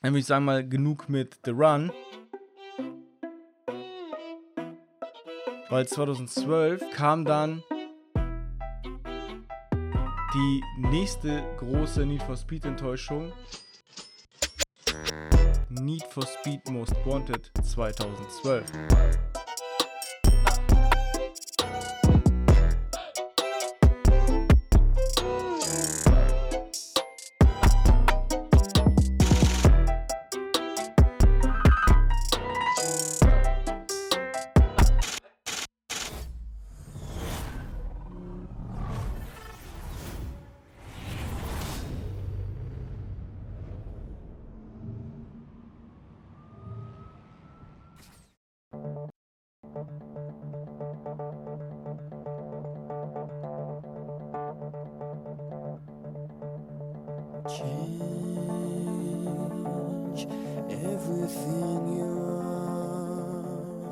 Dann würde ich sagen mal genug mit The Run. Weil 2012 kam dann die nächste große Need for Speed Enttäuschung. Need for Speed Most Wanted 2012.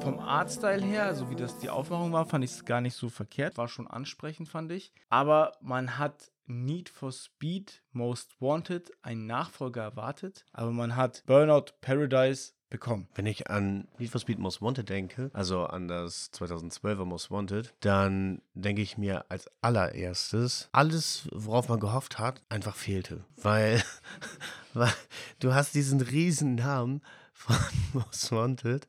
Vom Artstyle her, also wie das die Aufmachung war, fand ich es gar nicht so verkehrt. War schon ansprechend, fand ich. Aber man hat Need for Speed Most Wanted einen Nachfolger erwartet, aber man hat Burnout Paradise bekommen. Wenn ich an Need for Speed Most Wanted denke, also an das 2012er Most Wanted, dann denke ich mir als allererstes, alles, worauf man gehofft hat, einfach fehlte. Weil, weil du hast diesen riesen Namen von Most Wanted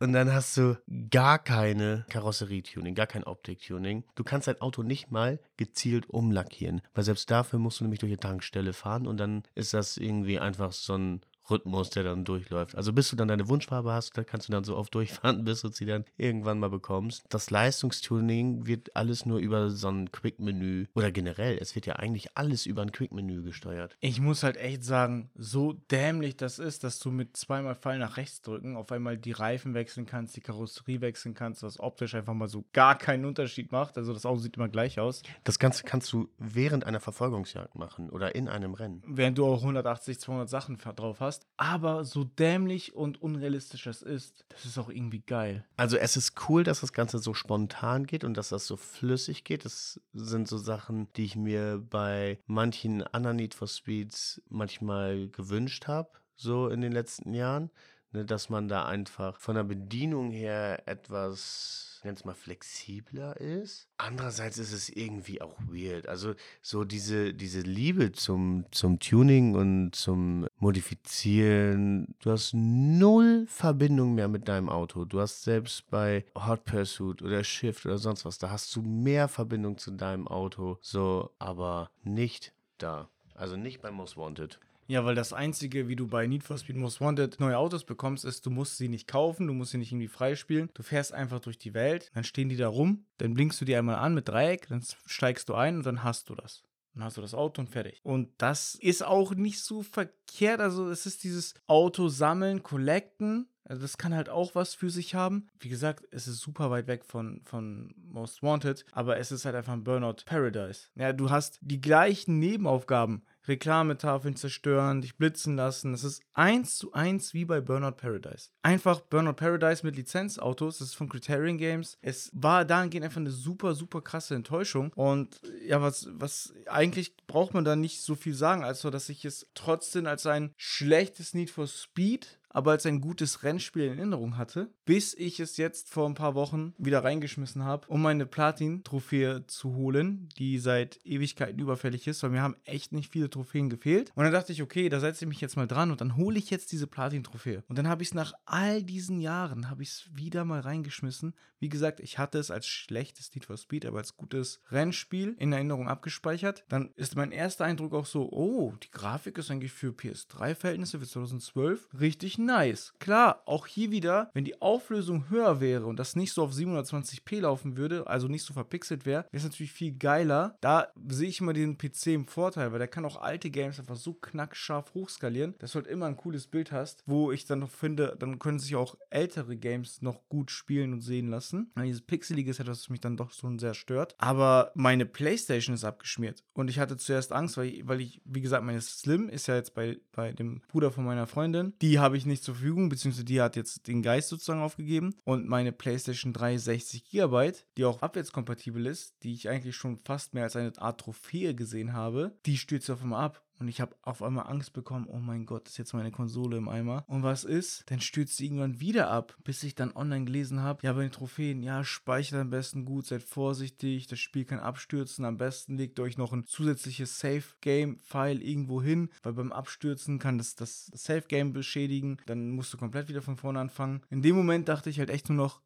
und dann hast du gar keine Karosserietuning, gar kein Optik-Tuning. Du kannst dein Auto nicht mal gezielt umlackieren, weil selbst dafür musst du nämlich durch die Tankstelle fahren und dann ist das irgendwie einfach so ein Rhythmus, der dann durchläuft. Also bis du dann deine Wunschfarbe hast, da kannst du dann so oft durchfahren, bis du sie dann irgendwann mal bekommst. Das Leistungstuning wird alles nur über so ein Quick-Menü oder generell, es wird ja eigentlich alles über ein Quick-Menü gesteuert. Ich muss halt echt sagen, so dämlich das ist, dass du mit zweimal Pfeil nach rechts drücken auf einmal die Reifen wechseln kannst, die Karosserie wechseln kannst, was optisch einfach mal so gar keinen Unterschied macht. Also das Auto sieht immer gleich aus. Das Ganze kannst du während einer Verfolgungsjagd machen oder in einem Rennen. Während du auch 180, 200 Sachen drauf hast. Aber so dämlich und unrealistisch das ist, das ist auch irgendwie geil. Also es ist cool, dass das Ganze so spontan geht und dass das so flüssig geht. Das sind so Sachen, die ich mir bei manchen anderen Need for Speeds manchmal gewünscht habe, so in den letzten Jahren. Ne, dass man da einfach von der Bedienung her etwas, nenn's mal, flexibler ist. Andererseits ist es irgendwie auch weird. Also so diese, diese Liebe zum, zum Tuning und zum Modifizieren. Du hast null Verbindung mehr mit deinem Auto. Du hast selbst bei Hot Pursuit oder Shift oder sonst was, da hast du mehr Verbindung zu deinem Auto. So, aber nicht da. Also nicht bei Most Wanted. Ja, weil das Einzige, wie du bei Need for Speed Most Wanted neue Autos bekommst, ist, du musst sie nicht kaufen, du musst sie nicht irgendwie freispielen. Du fährst einfach durch die Welt, dann stehen die da rum, dann blinkst du die einmal an mit Dreieck, dann steigst du ein und dann hast du das. Dann hast du das Auto und fertig. Und das ist auch nicht so verkehrt. Also es ist dieses Auto sammeln, collecten. Also das kann halt auch was für sich haben. Wie gesagt, es ist super weit weg von, von Most Wanted, aber es ist halt einfach ein Burnout Paradise. Ja, du hast die gleichen Nebenaufgaben. Reklametafeln zerstören, dich blitzen lassen. Das ist eins zu eins wie bei Burnout Paradise. Einfach Burnout Paradise mit Lizenzautos. Das ist von Criterion Games. Es war dahingehend einfach eine super, super krasse Enttäuschung. Und ja, was, was eigentlich braucht man da nicht so viel sagen, als so, dass ich es trotzdem als ein schlechtes Need for Speed aber als ein gutes Rennspiel in Erinnerung hatte, bis ich es jetzt vor ein paar Wochen wieder reingeschmissen habe, um meine Platin-Trophäe zu holen, die seit Ewigkeiten überfällig ist, weil mir haben echt nicht viele Trophäen gefehlt. Und dann dachte ich, okay, da setze ich mich jetzt mal dran und dann hole ich jetzt diese Platin-Trophäe. Und dann habe ich es nach all diesen Jahren, habe ich es wieder mal reingeschmissen. Wie gesagt, ich hatte es als schlechtes Need for Speed, aber als gutes Rennspiel in Erinnerung abgespeichert. Dann ist mein erster Eindruck auch so, oh, die Grafik ist eigentlich für PS3-Verhältnisse für 2012 richtig nice. Klar, auch hier wieder, wenn die Auflösung höher wäre und das nicht so auf 720p laufen würde, also nicht so verpixelt wäre, wäre es natürlich viel geiler. Da sehe ich immer den PC im Vorteil, weil der kann auch alte Games einfach so knackscharf hochskalieren, dass du halt immer ein cooles Bild hast, wo ich dann noch finde, dann können sich auch ältere Games noch gut spielen und sehen lassen. Weil dieses Pixelige ist etwas, was mich dann doch schon sehr stört. Aber meine Playstation ist abgeschmiert und ich hatte zuerst Angst, weil ich, weil ich wie gesagt, meine Slim ist ja jetzt bei, bei dem Bruder von meiner Freundin. Die habe ich nicht zur Verfügung, beziehungsweise die hat jetzt den Geist sozusagen aufgegeben. Und meine PlayStation 3 60 GB, die auch abwärtskompatibel ist, die ich eigentlich schon fast mehr als eine Art Trophäe gesehen habe, die stürzt auf einmal ab. Und ich habe auf einmal Angst bekommen, oh mein Gott, ist jetzt meine Konsole im Eimer. Und was ist? Dann stürzt sie irgendwann wieder ab, bis ich dann online gelesen habe, ja, bei den Trophäen, ja, speichert am besten gut, seid vorsichtig, das Spiel kann abstürzen, am besten legt euch noch ein zusätzliches Safe-Game-File irgendwo hin, weil beim Abstürzen kann das das Safe-Game beschädigen, dann musst du komplett wieder von vorne anfangen. In dem Moment dachte ich halt echt nur noch,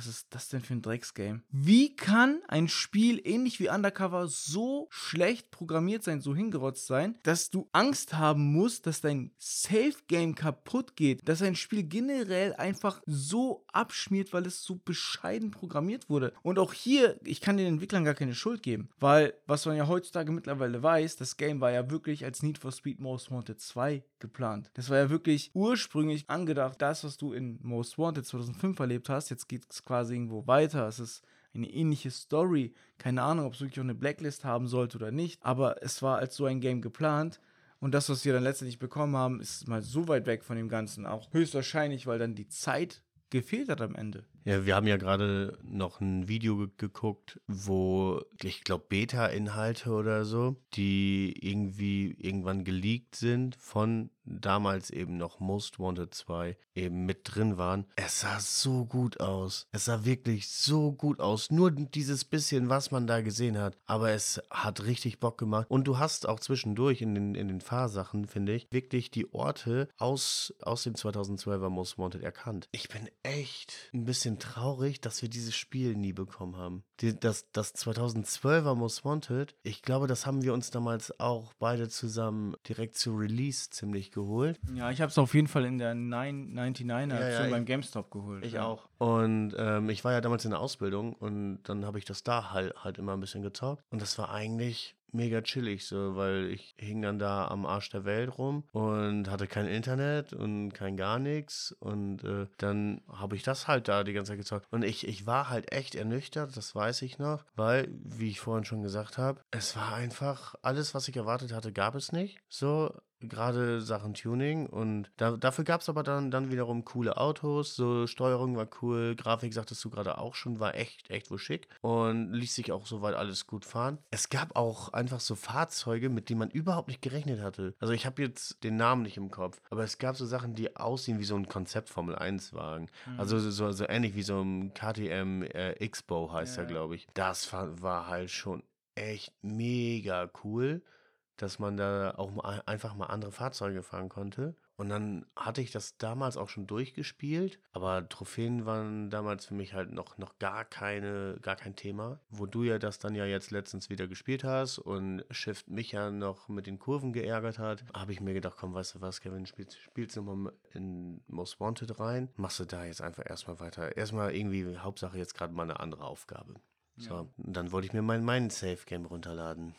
was ist das denn für ein Drecksgame? Wie kann ein Spiel ähnlich wie Undercover so schlecht programmiert sein, so hingerotzt sein, dass du Angst haben musst, dass dein Safe-Game kaputt geht, dass ein Spiel generell einfach so abschmiert, weil es so bescheiden programmiert wurde. Und auch hier, ich kann den Entwicklern gar keine Schuld geben, weil was man ja heutzutage mittlerweile weiß, das Game war ja wirklich als Need for Speed Most Wanted 2 geplant. Das war ja wirklich ursprünglich angedacht, das, was du in Most Wanted 2005 erlebt hast, jetzt geht es quasi irgendwo weiter. Es ist eine ähnliche Story. Keine Ahnung, ob es wirklich auch eine Blacklist haben sollte oder nicht. Aber es war als so ein Game geplant. Und das, was wir dann letztendlich bekommen haben, ist mal so weit weg von dem Ganzen. Auch höchstwahrscheinlich, weil dann die Zeit gefehlt hat am Ende. Ja, wir haben ja gerade noch ein Video ge geguckt, wo ich glaube Beta-Inhalte oder so, die irgendwie irgendwann geleakt sind von damals eben noch Most Wanted 2 eben mit drin waren. Es sah so gut aus. Es sah wirklich so gut aus. Nur dieses bisschen, was man da gesehen hat. Aber es hat richtig Bock gemacht. Und du hast auch zwischendurch in den, in den Fahrsachen, finde ich, wirklich die Orte aus, aus dem 2012er Most Wanted erkannt. Ich bin echt ein bisschen traurig, dass wir dieses Spiel nie bekommen haben. Die, das, das 2012er Most Wanted, ich glaube, das haben wir uns damals auch beide zusammen direkt zu Release ziemlich geholt. Ja, ich habe es auf jeden Fall in der 999er Ja, ja, beim GameStop geholt. Ich ja. auch. Und ähm, ich war ja damals in der Ausbildung und dann habe ich das da halt, halt immer ein bisschen gezockt. Und das war eigentlich mega chillig, so, weil ich hing dann da am Arsch der Welt rum und hatte kein Internet und kein gar nichts. Und äh, dann habe ich das halt da die ganze Zeit gezockt. Und ich, ich war halt echt ernüchtert, das weiß ich noch, weil, wie ich vorhin schon gesagt habe, es war einfach, alles, was ich erwartet hatte, gab es nicht. So, gerade Sachen Tuning und da, dafür gab es aber dann, dann wiederum coole Autos, so Steuerung war cool, Grafik sagtest du gerade auch schon, war echt, echt wohl schick und ließ sich auch soweit alles gut fahren. Es gab auch einfach so Fahrzeuge, mit denen man überhaupt nicht gerechnet hatte. Also ich habe jetzt den Namen nicht im Kopf, aber es gab so Sachen, die aussehen wie so ein Konzept Formel 1 Wagen. Also so, so ähnlich wie so ein KTM äh, X-Bow heißt Ja. er, glaube ich. Das war halt schon echt mega cool dass man da auch mal einfach mal andere Fahrzeuge fahren konnte. Und dann hatte ich das damals auch schon durchgespielt, aber Trophäen waren damals für mich halt noch, noch gar keine, gar kein Thema. Wo du ja das dann ja jetzt letztens wieder gespielt hast und Shift mich ja noch mit den Kurven geärgert hat, habe ich mir gedacht, komm, weißt du was, Kevin, spielst, spielst du mal in Most Wanted rein, machst du da jetzt einfach erstmal weiter. Erstmal irgendwie, Hauptsache jetzt gerade mal eine andere Aufgabe. So, Ja. und dann wollte ich mir mein, mein Safe-Game runterladen.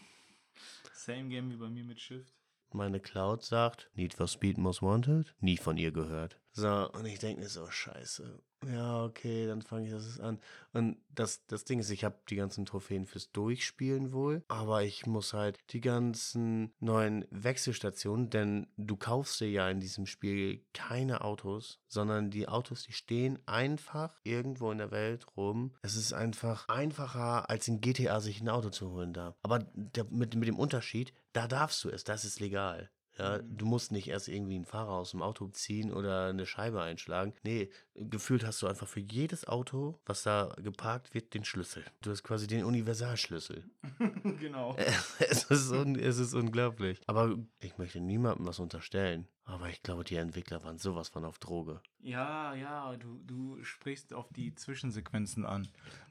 Same Game wie bei mir mit Shift. Meine Cloud sagt, Need for Speed Most Wanted, nie von ihr gehört. So, und ich denke mir so, scheiße. Ja, okay, dann fange ich das an. Und das, das Ding ist, ich habe die ganzen Trophäen fürs Durchspielen wohl, aber ich muss halt die ganzen neuen Wechselstationen, denn du kaufst dir ja in diesem Spiel keine Autos, sondern die Autos, die stehen einfach irgendwo in der Welt rum. Es ist einfach einfacher, als in GTA sich ein Auto zu holen da. Aber der, mit, mit dem Unterschied, da darfst du es, das ist legal. Ja, Mhm. du musst nicht erst irgendwie einen Fahrer aus dem Auto ziehen oder eine Scheibe einschlagen. Nee, gefühlt hast du einfach für jedes Auto, was da geparkt wird, den Schlüssel. Du hast quasi den Universalschlüssel. genau. es, ist un es ist unglaublich. Aber ich möchte niemandem was unterstellen. Aber ich glaube, die Entwickler waren sowas von auf Droge. Ja, ja, du, du sprichst auf die Zwischensequenzen an.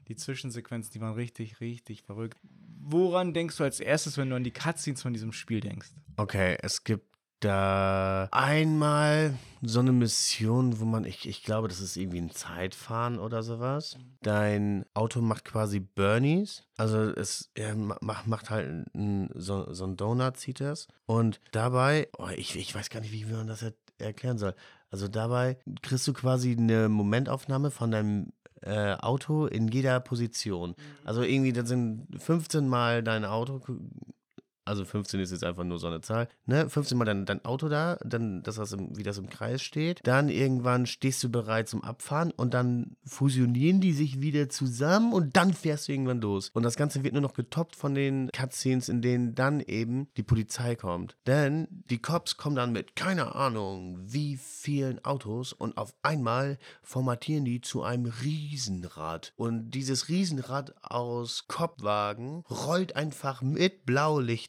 Die Zwischensequenzen, die waren richtig, richtig verrückt. Woran denkst du als erstes, wenn du an die Cutscenes von diesem Spiel denkst? Okay, es gibt da einmal so eine Mission, wo man, ich, ich glaube, das ist irgendwie ein Zeitfahren oder sowas. Dein Auto macht quasi Bernies. Also es er ma- macht, macht halt ein, so, so ein Donut, zieht das. Und dabei, oh, ich, ich weiß gar nicht, wie man das er erklären soll. Also dabei kriegst du quasi eine Momentaufnahme von deinem äh, Auto in jeder Position. Also irgendwie, das sind 15 Mal dein Auto Also 15 ist jetzt einfach nur so eine Zahl. Ne? 15 mal dein, dein Auto da, dann das, was im, wie das im Kreis steht. Dann irgendwann stehst du bereit zum Abfahren und dann fusionieren die sich wieder zusammen und dann fährst du irgendwann los. Und das Ganze wird nur noch getoppt von den Cutscenes, in denen dann eben die Polizei kommt. Denn die Cops kommen dann mit, keine Ahnung, wie vielen Autos und auf einmal formatieren die zu einem Riesenrad. Und dieses Riesenrad aus Kopfwagen rollt einfach mit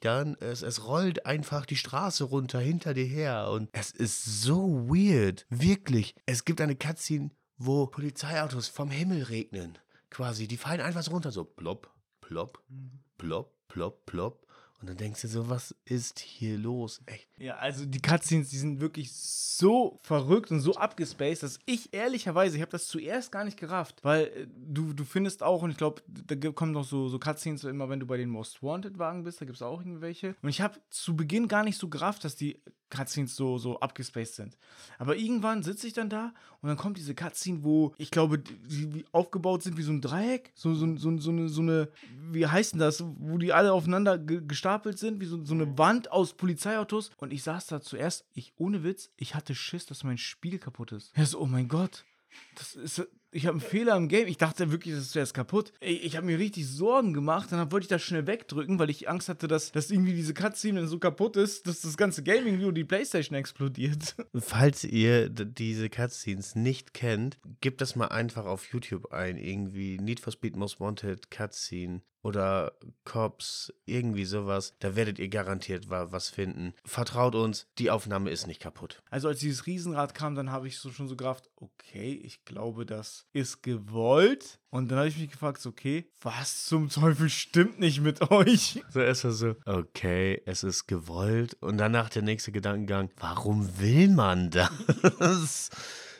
Blaulichtern. Es, es rollt einfach die Straße runter hinter dir her. Und es ist so weird. Wirklich. Es gibt eine Cutscene, wo Polizeiautos vom Himmel regnen. Quasi. Die fallen einfach so runter. So plopp, plopp, plopp, plopp, plopp. Und dann denkst du so, was ist hier los? Echt. Ja, also die Cutscenes, die sind wirklich so verrückt und so abgespaced, dass ich ehrlicherweise, ich habe das zuerst gar nicht gerafft, weil äh, du, du findest auch, und ich glaube, da kommen noch so, so Cutscenes immer, wenn du bei den Most Wanted Wagen bist, da gibt es auch irgendwelche. Und ich habe zu Beginn gar nicht so gerafft, dass die Cutscenes so, so abgespaced sind. Aber irgendwann sitze ich dann da und dann kommt diese Cutscene, wo ich glaube, die, aufgebaut sind wie so ein Dreieck, so, so, so, so, eine, so eine, wie heißt denn das, wo die alle aufeinander ge gestapelt sind, wie so, so eine Wand aus Polizeiautos. Und ich saß da zuerst, ich ohne Witz, ich hatte Schiss, dass mein Spiel kaputt ist. Ja, so, oh mein Gott. Das ist, ich habe einen Fehler im Game. Ich dachte wirklich, das wäre jetzt kaputt. Ey, ich habe mir richtig Sorgen gemacht. Dann wollte ich das schnell wegdrücken, weil ich Angst hatte, dass, dass irgendwie diese Cutscene es so kaputt ist, dass das ganze Gaming wie die Playstation explodiert. Falls ihr diese Cutscenes nicht kennt, gebt das mal einfach auf YouTube ein. Irgendwie Need for Speed Most Wanted Cutscene oder Cops, irgendwie sowas. Da werdet ihr garantiert wa was finden. Vertraut uns, die Aufnahme ist nicht kaputt. Also als dieses Riesenrad kam, dann habe ich so schon so gerafft, okay, ich glaube, das ist gewollt. Und dann habe ich mich gefragt, okay, was zum Teufel stimmt nicht mit euch? So ist er so, okay, es ist gewollt. Und danach der nächste Gedankengang, warum will man das?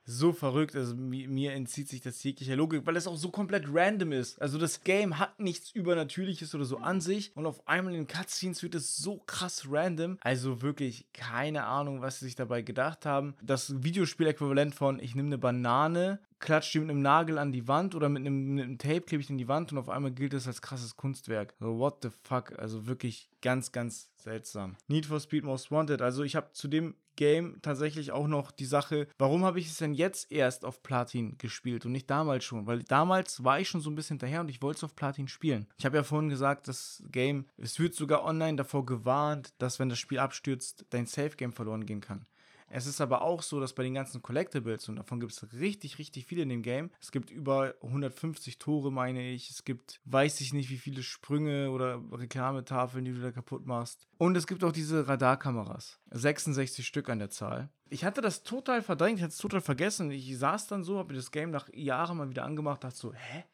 So verrückt. Also mir, entzieht sich das jeglicher Logik, weil es auch so komplett random ist. Also das Game hat nichts Übernatürliches oder so an sich und auf einmal in Cutscenes wird es so krass random. Also wirklich keine Ahnung, was sie sich dabei gedacht haben. Das Videospiel-Äquivalent von ich nehme eine Banane, klatsche die mit einem Nagel an die Wand oder mit einem, mit einem Tape klebe ich in die Wand und auf einmal gilt es als krasses Kunstwerk. So, what the fuck? Also wirklich ganz, ganz seltsam. Need for Speed Most Wanted. Also ich habe zu dem Game tatsächlich auch noch die Sache, warum habe ich es denn jetzt erst auf Platin gespielt und nicht damals schon? Weil damals war ich schon so ein bisschen hinterher und ich wollte es auf Platin spielen. Ich habe ja vorhin gesagt, das Game, es wird sogar online davor gewarnt, dass wenn das Spiel abstürzt, dein Safe Game verloren gehen kann. Es ist aber auch so, dass bei den ganzen Collectibles, und davon gibt es richtig, richtig viele in dem Game, es gibt über 150 Tore, meine ich, es gibt, weiß ich nicht, wie viele Sprünge oder Reklametafeln, die du da kaputt machst. Und es gibt auch diese Radarkameras. 66 Stück an der Zahl. Ich hatte das total verdrängt, ich hatte es total vergessen. Ich saß dann so, habe mir das Game nach Jahren mal wieder angemacht, dachte so, hä?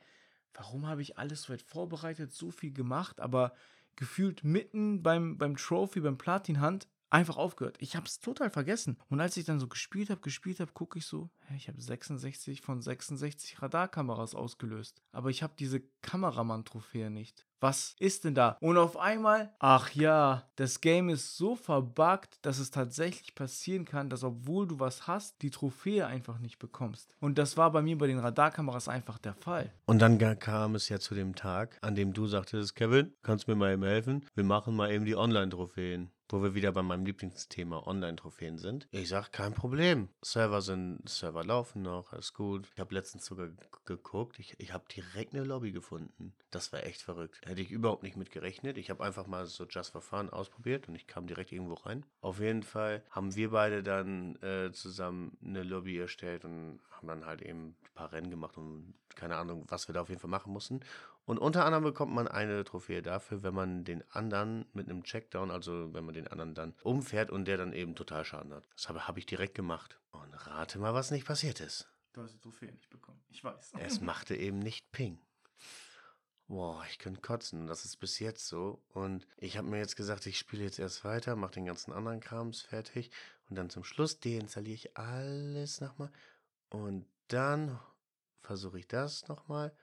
Warum habe ich alles so weit vorbereitet, so viel gemacht, aber gefühlt mitten beim, beim Trophy, beim Platin-Hand einfach aufgehört. Ich habe es total vergessen. Und als ich dann so gespielt habe, gespielt habe, gucke ich so, ich habe 66 von 66 Radarkameras ausgelöst. Aber ich habe diese Kameramann-Trophäe nicht. Was ist denn da? Und auf einmal, ach ja, das Game ist so verbuggt, dass es tatsächlich passieren kann, dass obwohl du was hast, die Trophäe einfach nicht bekommst. Und das war bei mir bei den Radarkameras einfach der Fall. Und dann kam es ja zu dem Tag, an dem du sagtest, Kevin, kannst du mir mal eben helfen? Wir machen mal eben die Online-Trophäen. Wo wir wieder bei meinem Lieblingsthema Online-Trophäen sind. Ich sag, kein Problem. Server sind, Server laufen noch, alles gut. Ich habe letztens sogar geguckt. Ich, ich habe direkt eine Lobby gefunden. Das war echt verrückt. Hätte ich überhaupt nicht mit gerechnet. Ich habe einfach mal so Just for Fun ausprobiert und ich kam direkt irgendwo rein. Auf jeden Fall haben wir beide dann äh, zusammen eine Lobby erstellt und haben dann halt eben ein paar Rennen gemacht und keine Ahnung, was wir da auf jeden Fall machen mussten. Und unter anderem bekommt man eine Trophäe dafür, wenn man den anderen mit einem Checkdown, also wenn man den anderen dann umfährt und der dann eben total Schaden hat. Das habe, habe ich direkt gemacht. Und rate mal, was nicht passiert ist. Du hast die Trophäe nicht bekommen. Ich weiß. Es machte eben nicht Ping. Boah, ich könnte kotzen. Das ist bis jetzt so. Und ich habe mir jetzt gesagt, ich spiele jetzt erst weiter, mache den ganzen anderen Krams fertig. Und dann zum Schluss deinstalliere ich alles nochmal. Und dann versuche ich das nochmal.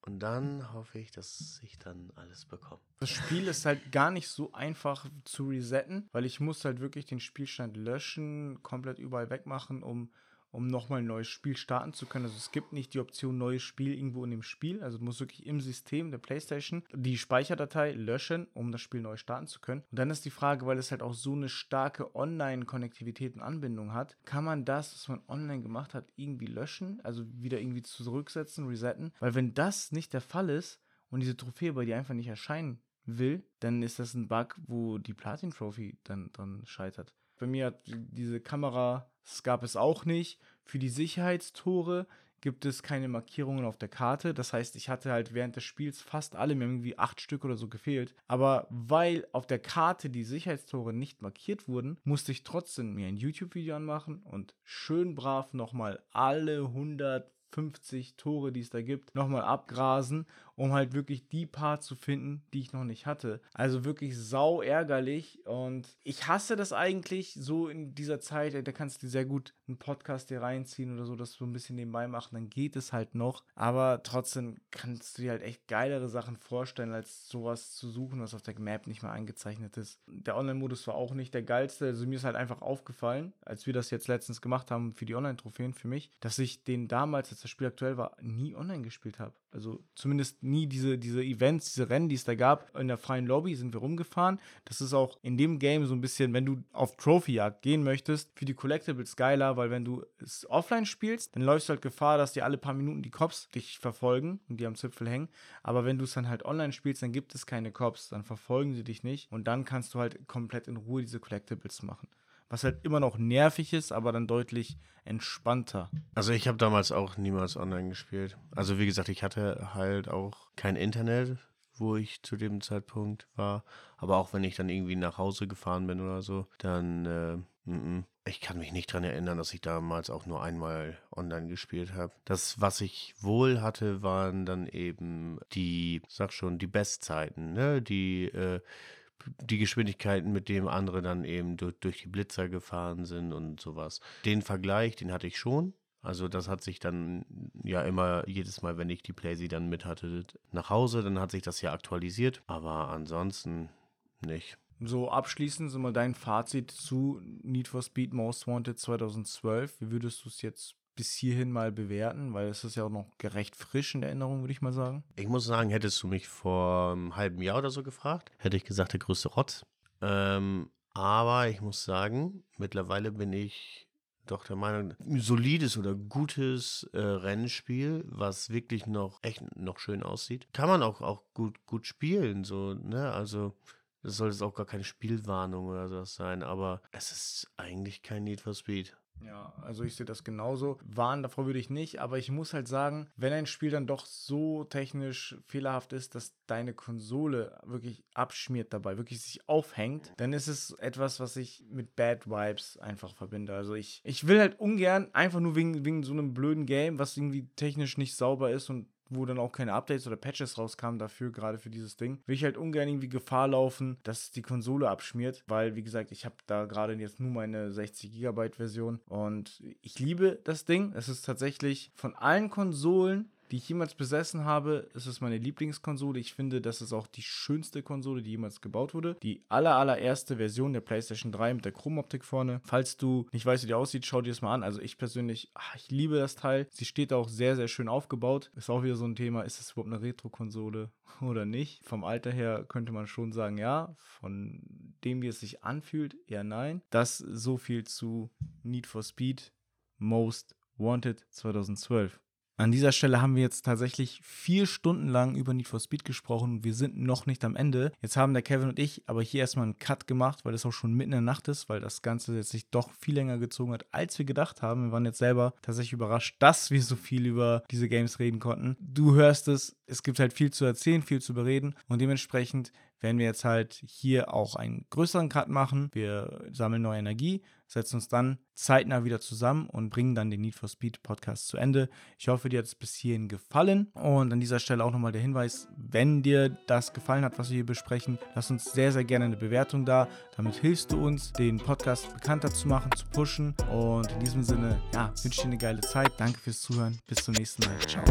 Und dann hoffe ich, dass ich dann alles bekomme. Das Spiel ist halt gar nicht so einfach zu resetten, weil ich muss halt wirklich den Spielstand löschen, komplett überall wegmachen, um, um nochmal ein neues Spiel starten zu können. Also es gibt nicht die Option neues Spiel irgendwo in dem Spiel. Also du musst wirklich im System der PlayStation die Speicherdatei löschen, um das Spiel neu starten zu können. Und dann ist die Frage, weil es halt auch so eine starke Online-Konnektivität und Anbindung hat, kann man das, was man online gemacht hat, irgendwie löschen? Also wieder irgendwie zurücksetzen, resetten? Weil wenn das nicht der Fall ist und diese Trophäe bei dir einfach nicht erscheinen will, dann ist das ein Bug, wo die Platin Trophy dann dran scheitert. Bei mir hat diese Kamera, das gab es auch nicht. Für die Sicherheitstore gibt es keine Markierungen auf der Karte. Das heißt, ich hatte halt während des Spiels fast alle, mir irgendwie acht Stück oder so gefehlt. Aber weil auf der Karte die Sicherheitstore nicht markiert wurden, musste ich trotzdem mir ein YouTube-Video anmachen und schön brav nochmal alle 150 Tore, die es da gibt, nochmal abgrasen um halt wirklich die Parts zu finden, die ich noch nicht hatte. Also wirklich sau ärgerlich und ich hasse das eigentlich so in dieser Zeit. Da kannst du sehr gut einen Podcast hier reinziehen oder so, das so ein bisschen nebenbei machen, dann geht es halt noch. Aber trotzdem kannst du dir halt echt geilere Sachen vorstellen, als sowas zu suchen, was auf der Map nicht mal eingezeichnet ist. Der Online-Modus war auch nicht der geilste. Also mir ist halt einfach aufgefallen, als wir das jetzt letztens gemacht haben für die Online-Trophäen für mich, dass ich den damals, als das Spiel aktuell war, nie online gespielt habe. Also zumindest nie diese, diese Events, diese Rennen, die es da gab. In der freien Lobby sind wir rumgefahren. Das ist auch in dem Game so ein bisschen, wenn du auf Trophy-Jagd gehen möchtest, für die Collectibles geiler, weil wenn du es offline spielst, dann läufst du halt Gefahr, dass dir alle paar Minuten die Cops dich verfolgen und die am Zipfel hängen. Aber wenn du es dann halt online spielst, dann gibt es keine Cops, dann verfolgen sie dich nicht und dann kannst du halt komplett in Ruhe diese Collectibles machen was halt immer noch nervig ist, aber dann deutlich entspannter. Also ich habe damals auch niemals online gespielt. Also wie gesagt, ich hatte halt auch kein Internet, wo ich zu dem Zeitpunkt war. Aber auch wenn ich dann irgendwie nach Hause gefahren bin oder so, dann äh, m -m. ich kann mich nicht daran erinnern, dass ich damals auch nur einmal online gespielt habe. Das, was ich wohl hatte, waren dann eben die, sag schon, die Bestzeiten, ne? Die äh, die Geschwindigkeiten, mit denen andere dann eben durch, durch die Blitzer gefahren sind und sowas. Den Vergleich, den hatte ich schon. Also das hat sich dann ja immer jedes Mal, wenn ich die Playsee dann mit hatte, nach Hause, dann hat sich das ja aktualisiert. Aber ansonsten nicht. So abschließend so mal dein Fazit zu Need for Speed Most Wanted 2012. Wie würdest du es jetzt bis hierhin mal bewerten? Weil es ist ja auch noch gerecht frisch in Erinnerung, würde ich mal sagen. Ich muss sagen, hättest du mich vor einem halben Jahr oder so gefragt, hätte ich gesagt, der größte Rotz. Ähm, aber ich muss sagen, mittlerweile bin ich doch der Meinung, ein solides oder gutes äh, Rennspiel, was wirklich noch echt noch schön aussieht, kann man auch, auch gut, gut spielen. So, ne? Also das sollte jetzt auch gar keine Spielwarnung oder sowas sein, aber es ist eigentlich kein Need for Speed. Ja, also ich sehe das genauso. Warnen davor würde ich nicht, aber ich muss halt sagen, wenn ein Spiel dann doch so technisch fehlerhaft ist, dass deine Konsole wirklich abschmiert dabei, wirklich sich aufhängt, dann ist es etwas, was ich mit Bad Vibes einfach verbinde. Also ich, ich will halt ungern einfach nur wegen, wegen so einem blöden Game, was irgendwie technisch nicht sauber ist und wo dann auch keine Updates oder Patches rauskamen dafür, gerade für dieses Ding, will ich halt ungern irgendwie Gefahr laufen, dass die Konsole abschmiert, weil, wie gesagt, ich habe da gerade jetzt nur meine 60 GB Version und ich liebe das Ding. Es ist tatsächlich von allen Konsolen die ich jemals besessen habe. Es ist meine Lieblingskonsole. Ich finde, das ist auch die schönste Konsole, die jemals gebaut wurde. Die aller, allererste Version der PlayStation 3 mit der Chromoptik vorne. Falls du nicht weißt, wie die aussieht, schau dir das mal an. Also ich persönlich, ach, ich liebe das Teil. Sie steht auch sehr, sehr schön aufgebaut. Ist auch wieder so ein Thema, ist es überhaupt eine Retro-Konsole oder nicht? Vom Alter her könnte man schon sagen, ja. Von dem, wie es sich anfühlt, eher nein. Das so viel zu Need for Speed Most Wanted 2012. An dieser Stelle haben wir jetzt tatsächlich vier Stunden lang über Need for Speed gesprochen. Wir sind noch nicht am Ende. Jetzt haben der Kevin und ich aber hier erstmal einen Cut gemacht, weil es auch schon mitten in der Nacht ist, weil das Ganze jetzt sich doch viel länger gezogen hat, als wir gedacht haben. Wir waren jetzt selber tatsächlich überrascht, dass wir so viel über diese Games reden konnten. Du hörst es, es gibt halt viel zu erzählen, viel zu bereden und dementsprechend werden wir jetzt halt hier auch einen größeren Cut machen. Wir sammeln neue Energie, setzen uns dann zeitnah wieder zusammen und bringen dann den Need for Speed Podcast zu Ende. Ich hoffe, dir hat es bis hierhin gefallen. Und an dieser Stelle auch nochmal der Hinweis, wenn dir das gefallen hat, was wir hier besprechen, lass uns sehr, sehr gerne eine Bewertung da. Damit hilfst du uns, den Podcast bekannter zu machen, zu pushen. Und in diesem Sinne, ja, wünsche dir eine geile Zeit. Danke fürs Zuhören. Bis zum nächsten Mal. Ciao.